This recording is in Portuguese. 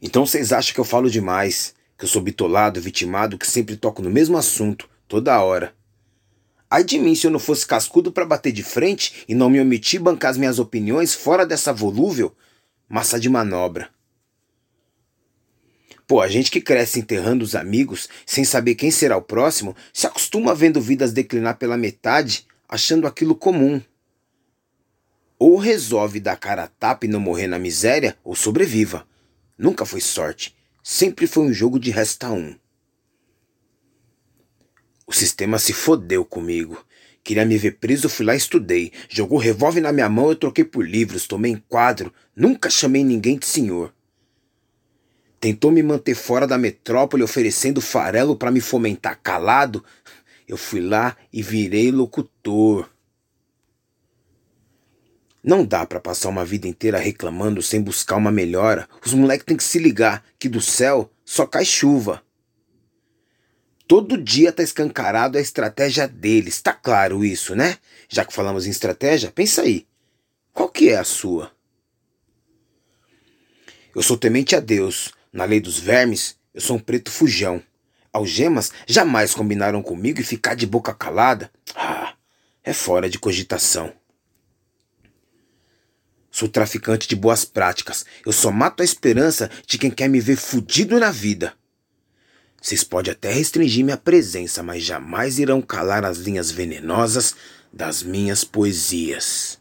Então vocês acham que eu falo demais, que eu sou bitolado, vitimado, que sempre toco no mesmo assunto, toda hora. Ai de mim se eu não fosse cascudo para bater de frente e não me omitir bancar as minhas opiniões fora dessa volúvel massa de manobra. Pô, a gente que cresce enterrando os amigos sem saber quem será o próximo se acostuma vendo vidas declinar pela metade, achando aquilo comum. Ou resolve dar cara a tapa e não morrer na miséria, ou sobreviva. Nunca foi sorte. Sempre foi um jogo de resta um. O sistema se fodeu comigo. Queria me ver preso, fui lá e estudei. Jogou revólver na minha mão, eu troquei por livros, tomei enquadro. Nunca chamei ninguém de senhor. Tentou me manter fora da metrópole, oferecendo farelo para me fomentar calado. Eu fui lá e virei locutor. Não dá para passar uma vida inteira reclamando sem buscar uma melhora. Os moleques têm que se ligar que do céu só cai chuva. Todo dia tá escancarado a estratégia deles. Tá claro isso, né? Já que falamos em estratégia, pensa aí. Qual que é a sua? Eu sou temente a Deus. Na lei dos vermes, eu sou um preto fujão. Algemas jamais combinaram comigo e ficar de boca calada. Ah, é fora de cogitação. Sou traficante de boas práticas. Eu só mato a esperança de quem quer me ver fudido na vida. Vocês podem até restringir minha presença, mas jamais irão calar as linhas venenosas das minhas poesias.